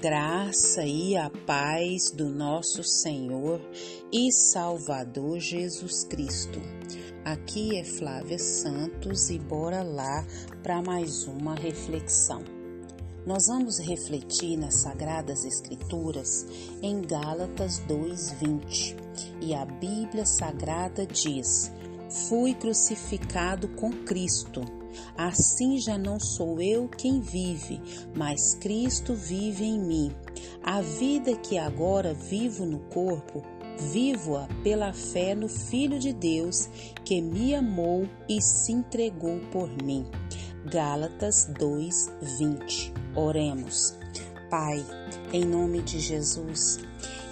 graça e a paz do nosso Senhor e Salvador Jesus Cristo. Aqui é Flávia Santos e bora lá para mais uma reflexão. Nós vamos refletir nas Sagradas Escrituras em Gálatas 2:20 e a Bíblia Sagrada diz: Fui crucificado com Cristo Assim já não sou eu quem vive, mas Cristo vive em mim. A vida que agora vivo no corpo, vivo-a pela fé no Filho de Deus que me amou e se entregou por mim. Gálatas 2:20. Oremos. Pai, em nome de Jesus,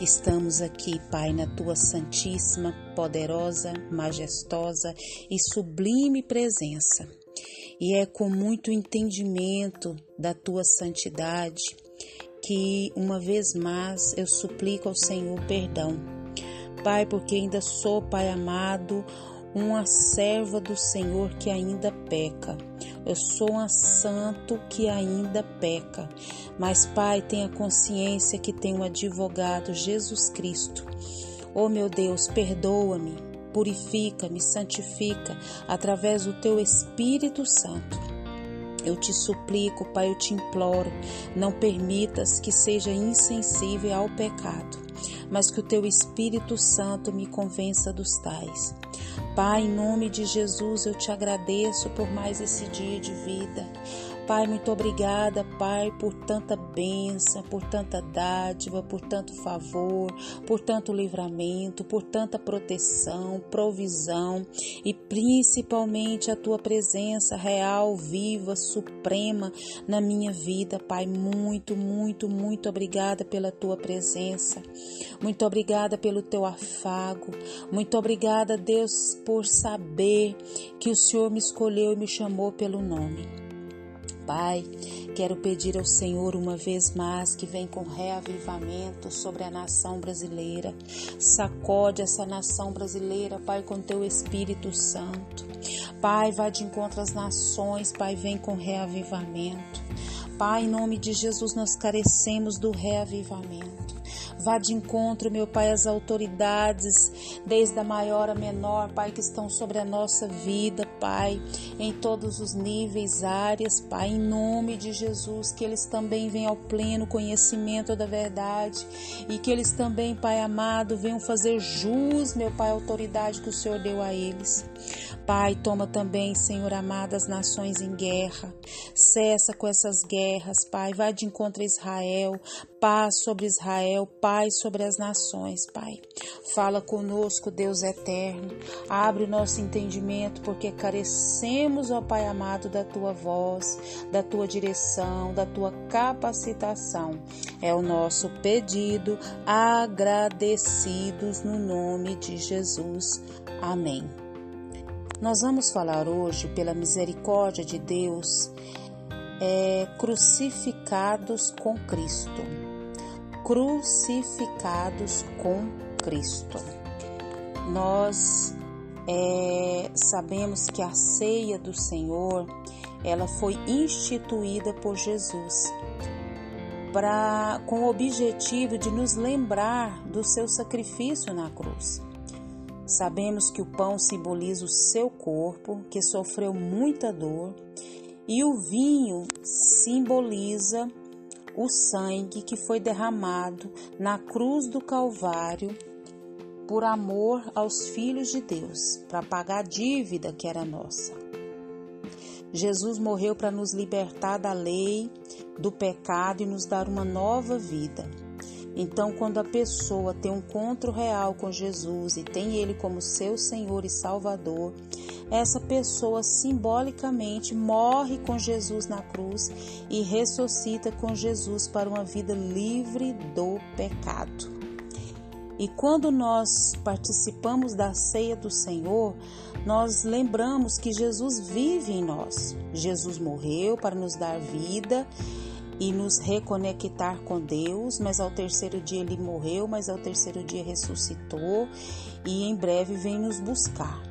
estamos aqui, Pai, na tua santíssima, poderosa, majestosa e sublime presença e é com muito entendimento da tua santidade que uma vez mais eu suplico ao Senhor perdão. Pai, porque ainda sou, Pai amado, uma serva do Senhor que ainda peca. Eu sou um santo que ainda peca. Mas, Pai, tenha consciência que tem um advogado, Jesus Cristo. Oh, meu Deus, perdoa-me purifica-me, santifica através do teu Espírito Santo. Eu te suplico, Pai, eu te imploro, não permitas que seja insensível ao pecado, mas que o teu Espírito Santo me convença dos tais. Pai, em nome de Jesus, eu te agradeço por mais esse dia de vida. Pai, muito obrigada, Pai, por tanta bênção, por tanta dádiva, por tanto favor, por tanto livramento, por tanta proteção, provisão e principalmente a tua presença real, viva, suprema na minha vida, Pai. Muito, muito, muito obrigada pela tua presença. Muito obrigada pelo teu afago. Muito obrigada, Deus, por saber que o Senhor me escolheu e me chamou pelo nome. Pai, quero pedir ao Senhor uma vez mais que vem com reavivamento sobre a nação brasileira. Sacode essa nação brasileira, Pai, com teu Espírito Santo. Pai, vá de encontro às nações, Pai, vem com reavivamento. Pai, em nome de Jesus, nós carecemos do reavivamento. Vá de encontro, meu Pai, às autoridades, desde a maior a menor, Pai, que estão sobre a nossa vida, Pai, em todos os níveis, áreas, Pai, em nome de Jesus, que eles também venham ao pleno conhecimento da verdade e que eles também, Pai amado, venham fazer jus, meu Pai, a autoridade que o Senhor deu a eles. Pai, toma também, Senhor amado, as nações em guerra. Cessa com essas guerras, Pai. Vai de encontro a Israel. Paz sobre Israel, paz sobre as nações, Pai. Fala conosco, Deus eterno. Abre o nosso entendimento, porque carecemos, ó Pai amado, da tua voz, da tua direção, da tua capacitação. É o nosso pedido, agradecidos no nome de Jesus. Amém. Nós vamos falar hoje, pela misericórdia de Deus, é, crucificados com Cristo. Crucificados com Cristo. Nós é, sabemos que a ceia do Senhor ela foi instituída por Jesus com o objetivo de nos lembrar do seu sacrifício na cruz. Sabemos que o pão simboliza o seu corpo, que sofreu muita dor, e o vinho simboliza o sangue que foi derramado na cruz do Calvário por amor aos filhos de Deus, para pagar a dívida que era nossa. Jesus morreu para nos libertar da lei, do pecado e nos dar uma nova vida. Então, quando a pessoa tem um encontro real com Jesus e tem Ele como seu Senhor e Salvador, essa pessoa simbolicamente morre com Jesus na cruz e ressuscita com Jesus para uma vida livre do pecado. E quando nós participamos da ceia do Senhor, nós lembramos que Jesus vive em nós. Jesus morreu para nos dar vida e nos reconectar com Deus, mas ao terceiro dia ele morreu, mas ao terceiro dia ressuscitou e em breve vem nos buscar.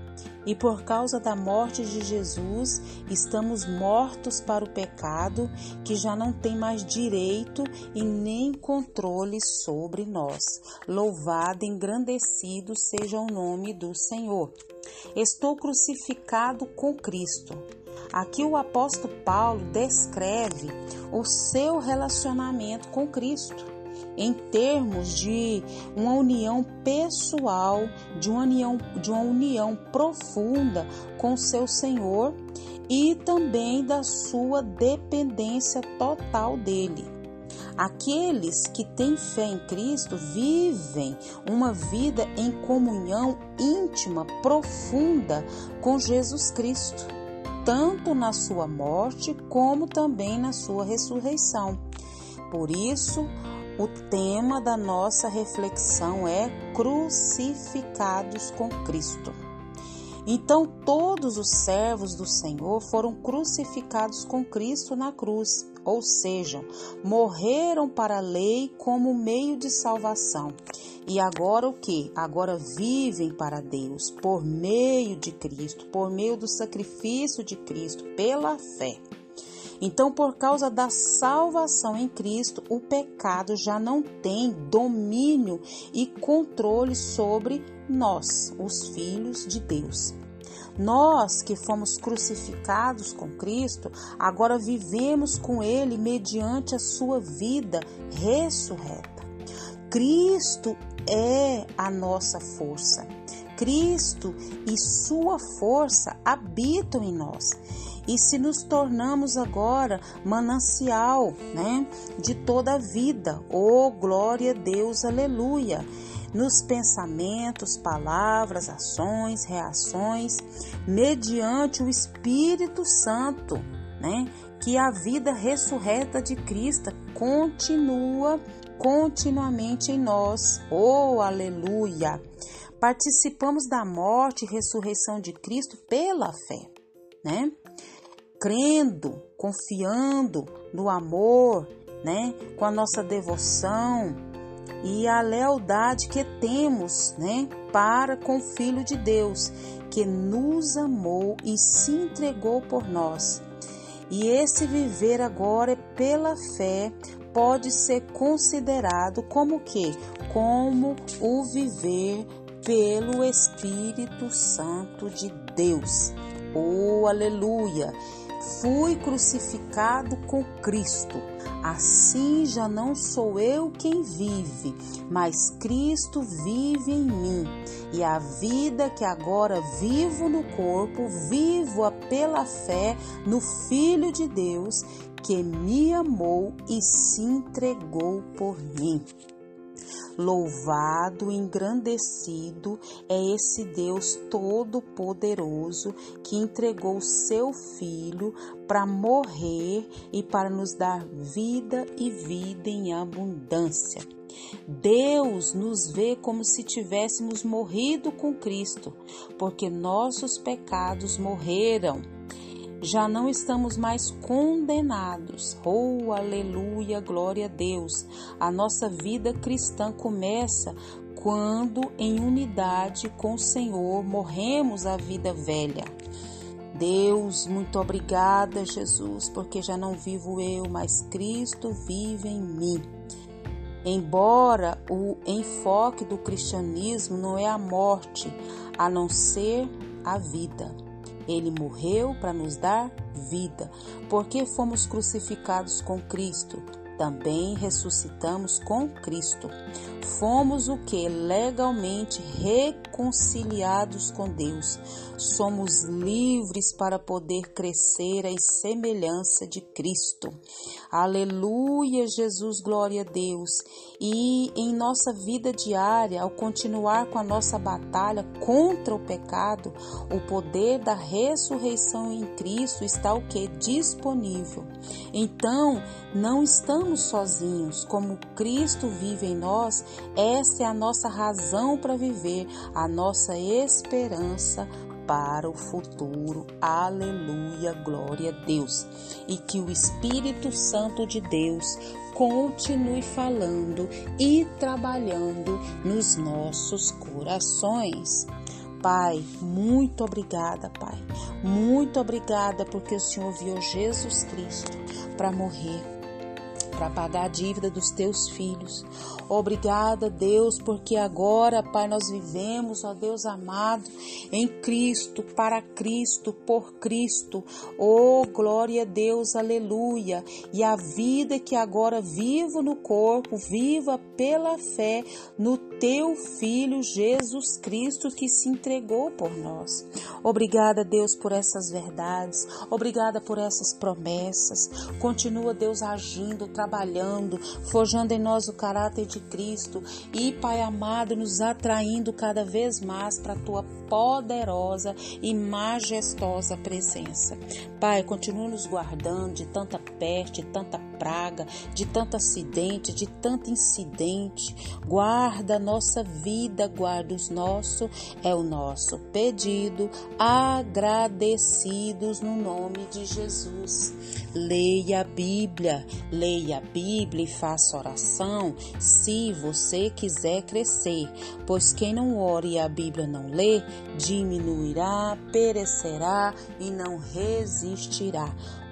e por causa da morte de Jesus, estamos mortos para o pecado, que já não tem mais direito e nem controle sobre nós. Louvado engrandecido seja o nome do Senhor. Estou crucificado com Cristo. Aqui o apóstolo Paulo descreve o seu relacionamento com Cristo em termos de uma união pessoal, de uma união, de uma união profunda com seu Senhor e também da sua dependência total dele. Aqueles que têm fé em Cristo vivem uma vida em comunhão íntima, profunda com Jesus Cristo, tanto na sua morte como também na sua ressurreição. Por isso, o tema da nossa reflexão é crucificados com Cristo. Então, todos os servos do Senhor foram crucificados com Cristo na cruz, ou seja, morreram para a lei como meio de salvação. E agora o que? Agora vivem para Deus por meio de Cristo, por meio do sacrifício de Cristo, pela fé. Então, por causa da salvação em Cristo, o pecado já não tem domínio e controle sobre nós, os filhos de Deus. Nós que fomos crucificados com Cristo, agora vivemos com Ele mediante a sua vida ressurreta. Cristo é a nossa força. Cristo e sua força habitam em nós e se nos tornamos agora manancial, né, de toda a vida. Oh, glória a Deus, aleluia. Nos pensamentos, palavras, ações, reações, mediante o Espírito Santo, né, que a vida ressurreta de Cristo continua continuamente em nós. Oh, aleluia! Participamos da morte e ressurreição de Cristo pela fé, né? crendo, confiando no amor, né, com a nossa devoção e a lealdade que temos, né, para com o Filho de Deus, que nos amou e se entregou por nós. E esse viver agora pela fé pode ser considerado como que? Como o viver pelo Espírito Santo de Deus. Oh, aleluia! Fui crucificado com Cristo. Assim já não sou eu quem vive, mas Cristo vive em mim. E a vida que agora vivo no corpo, vivo-a pela fé no Filho de Deus, que me amou e se entregou por mim. Louvado, engrandecido é esse Deus todo-poderoso que entregou seu Filho para morrer e para nos dar vida e vida em abundância. Deus nos vê como se tivéssemos morrido com Cristo, porque nossos pecados morreram já não estamos mais condenados. Oh, aleluia, glória a Deus. A nossa vida cristã começa quando, em unidade com o Senhor, morremos a vida velha. Deus, muito obrigada, Jesus, porque já não vivo eu, mas Cristo vive em mim. Embora o enfoque do cristianismo não é a morte, a não ser a vida. Ele morreu para nos dar vida. Porque fomos crucificados com Cristo, também ressuscitamos com Cristo. Fomos o que? Legalmente reconciliados com Deus. Somos livres para poder crescer à semelhança de Cristo. Aleluia, Jesus, glória a Deus. E em nossa vida diária, ao continuar com a nossa batalha contra o pecado, o poder da ressurreição em Cristo está o que? Disponível. Então, não estamos sozinhos, como Cristo vive em nós, essa é a nossa razão para viver, a nossa esperança para o futuro. Aleluia, glória a Deus. E que o Espírito Santo de Deus continue falando e trabalhando nos nossos corações. Pai, muito obrigada, Pai. Muito obrigada porque o Senhor viu Jesus Cristo para morrer para pagar a dívida dos teus filhos. Obrigada, Deus, porque agora, Pai, nós vivemos, ó Deus amado, em Cristo, para Cristo, por Cristo. Oh, glória a Deus, aleluia. E a vida que agora vivo no corpo, viva pela fé no teu Filho Jesus Cristo que se entregou por nós. Obrigada, Deus, por essas verdades. Obrigada por essas promessas. Continua, Deus, agindo, trabalhando trabalhando, forjando em nós o caráter de Cristo e, Pai amado, nos atraindo cada vez mais para a tua poderosa e majestosa presença. Pai, continua nos guardando de tanta peste, de tanta praga, de tanto acidente, de tanto incidente. Guarda a nossa vida, guarda os nossos, é o nosso pedido, agradecidos no nome de Jesus. Leia a Bíblia, leia a Bíblia e faça oração se você quiser crescer, pois quem não ora e a Bíblia não lê, diminuirá, perecerá e não resistirá.